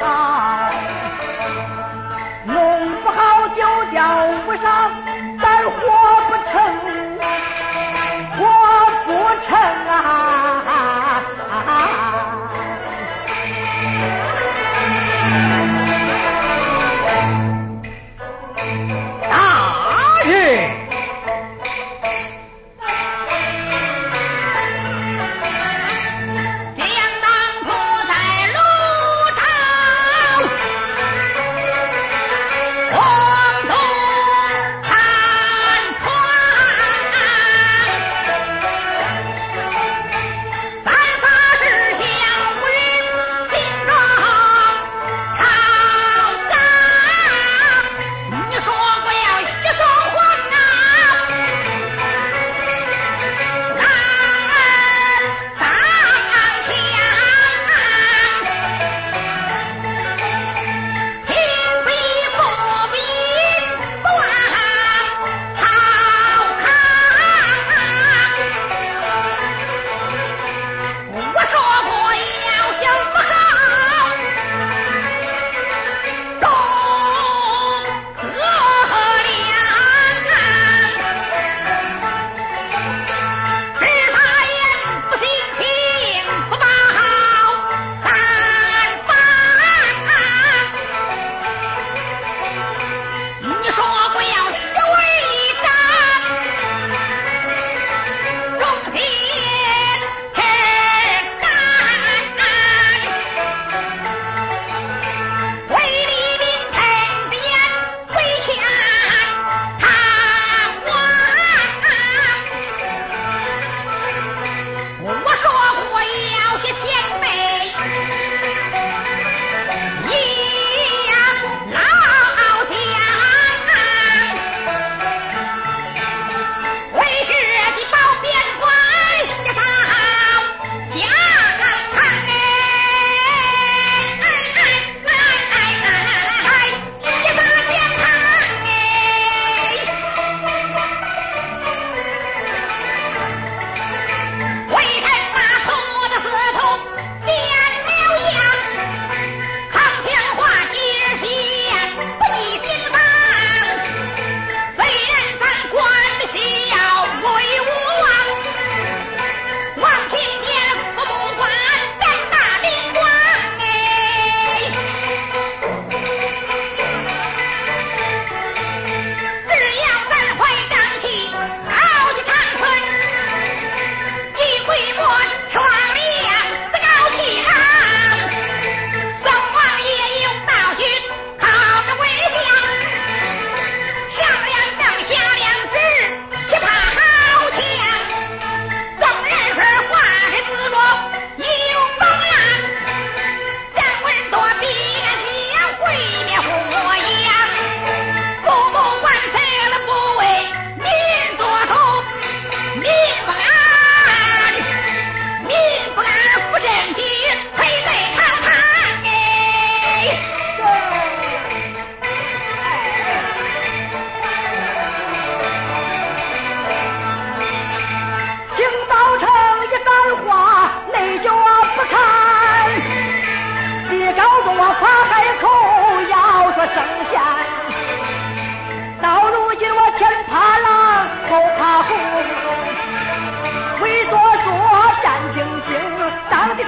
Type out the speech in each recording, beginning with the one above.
好弄不好就叫不上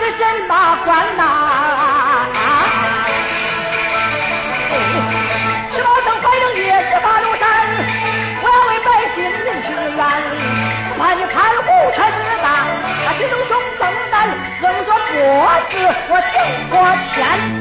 是什么官哪啊是老僧反正也只八路山我要为百姓民除冤不怕你贪污确实大只能从东南横着脖子我顶过天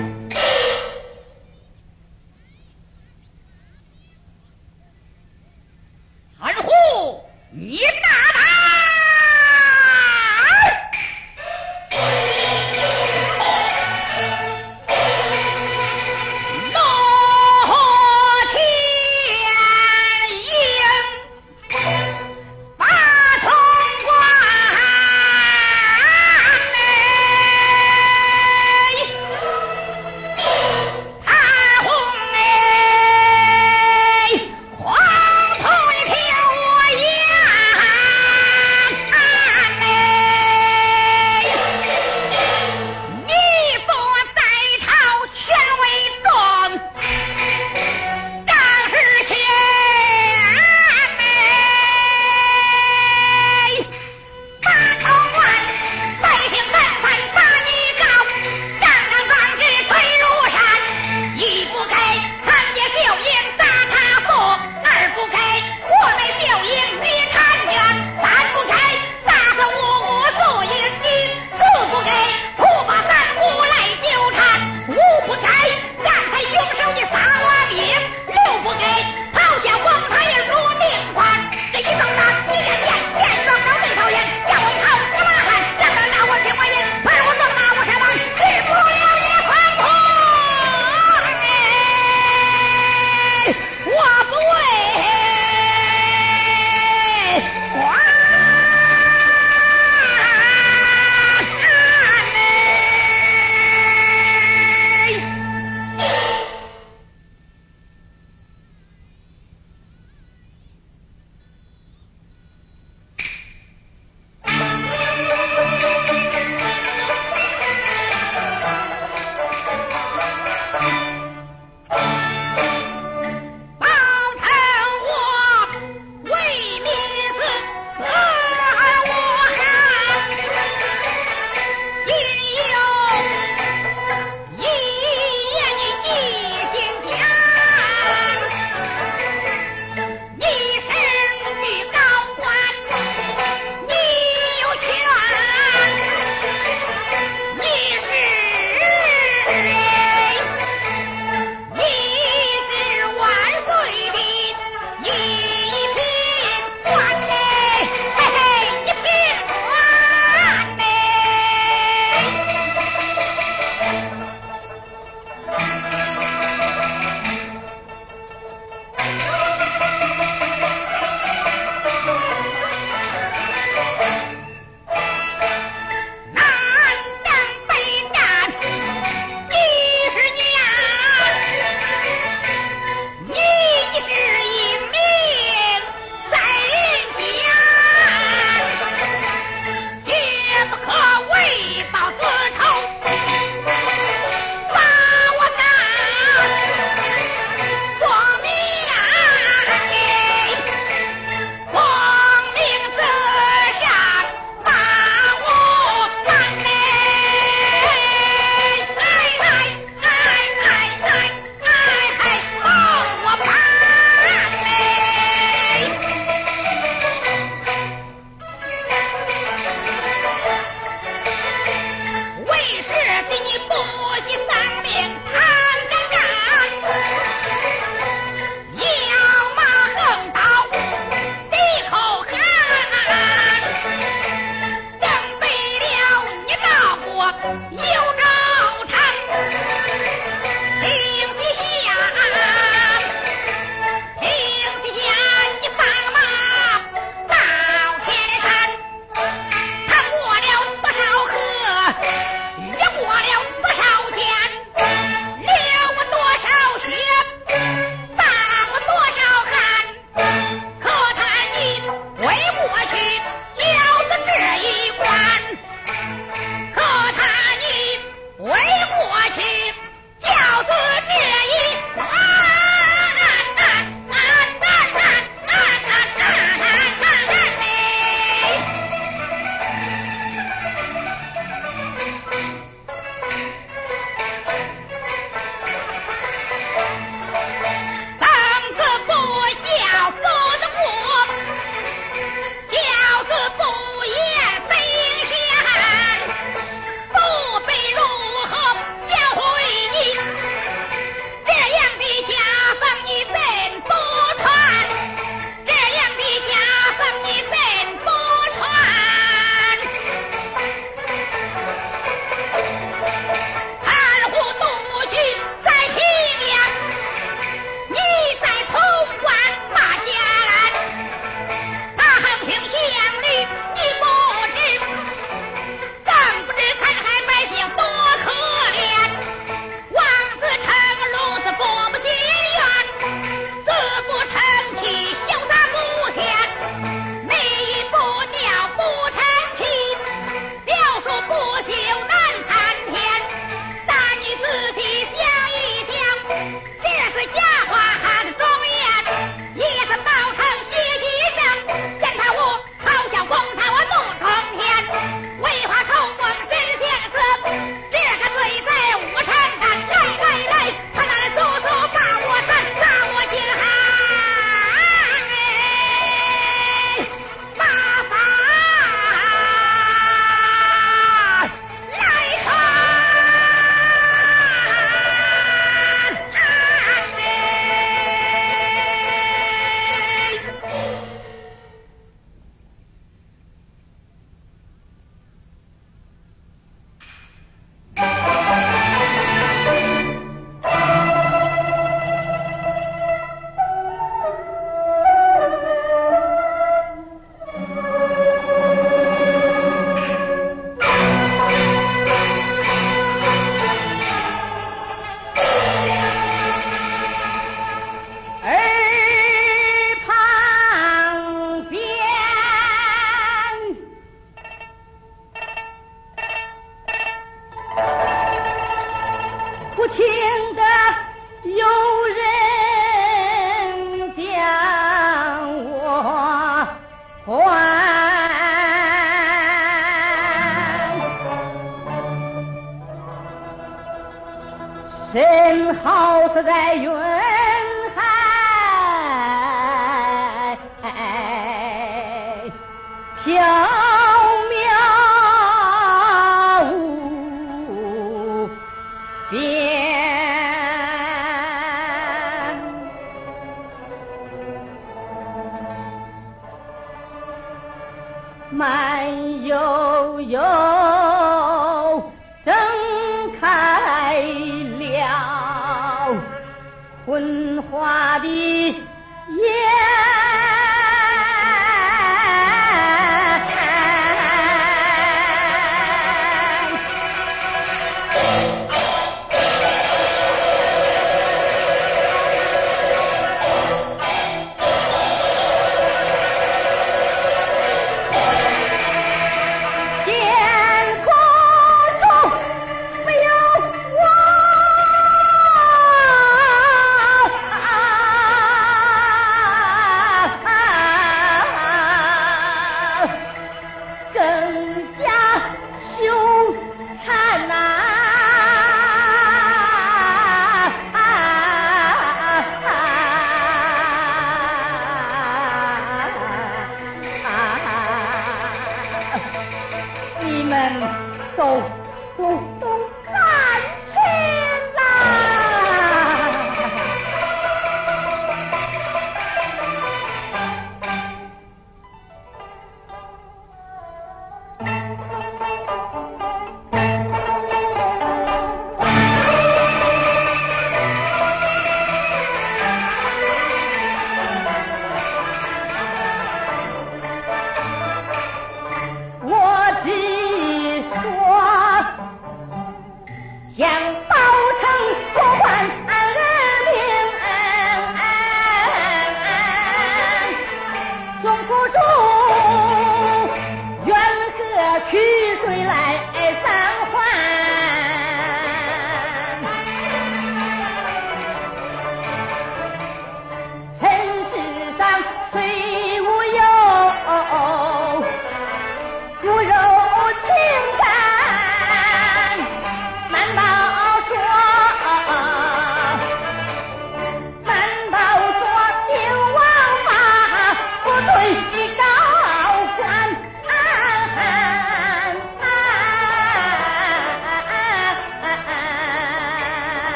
身后是在云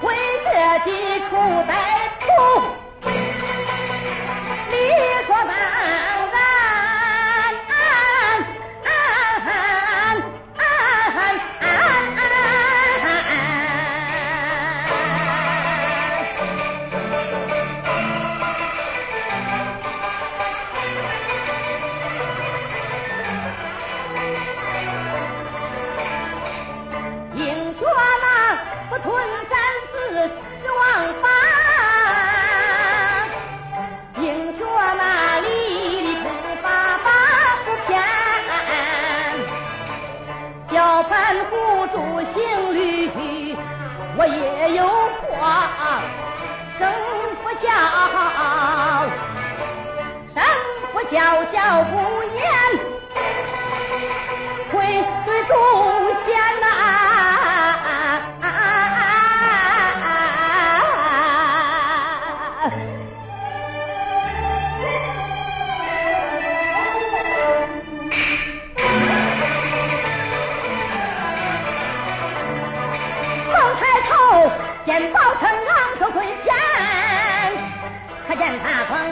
为社稷出在土。我也有话，生不教，生不教教不严，会对忠贤呐。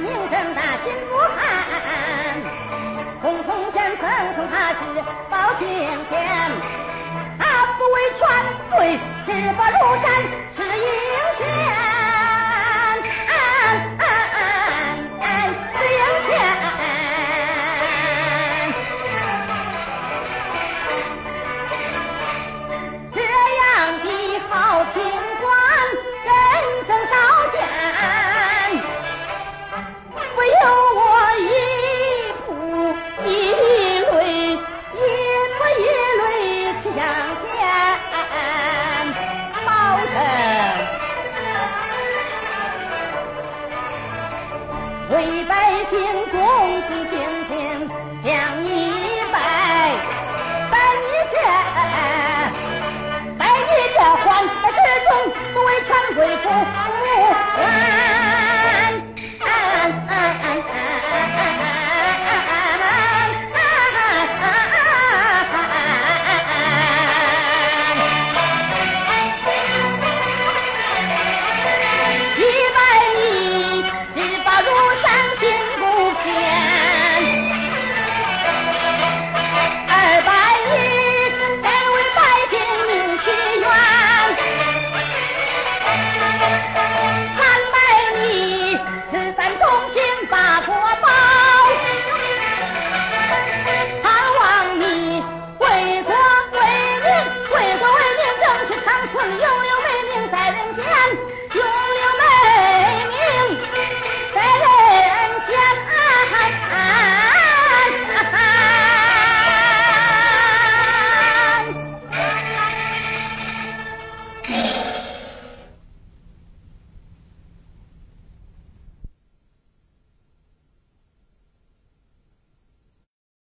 名声大心武汉红铜钱曾称他是包青天。他不畏权贵是不如山是一为百姓公平竞争，将你拜，拜你这，拜你这皇室中，不为权贵不服。啊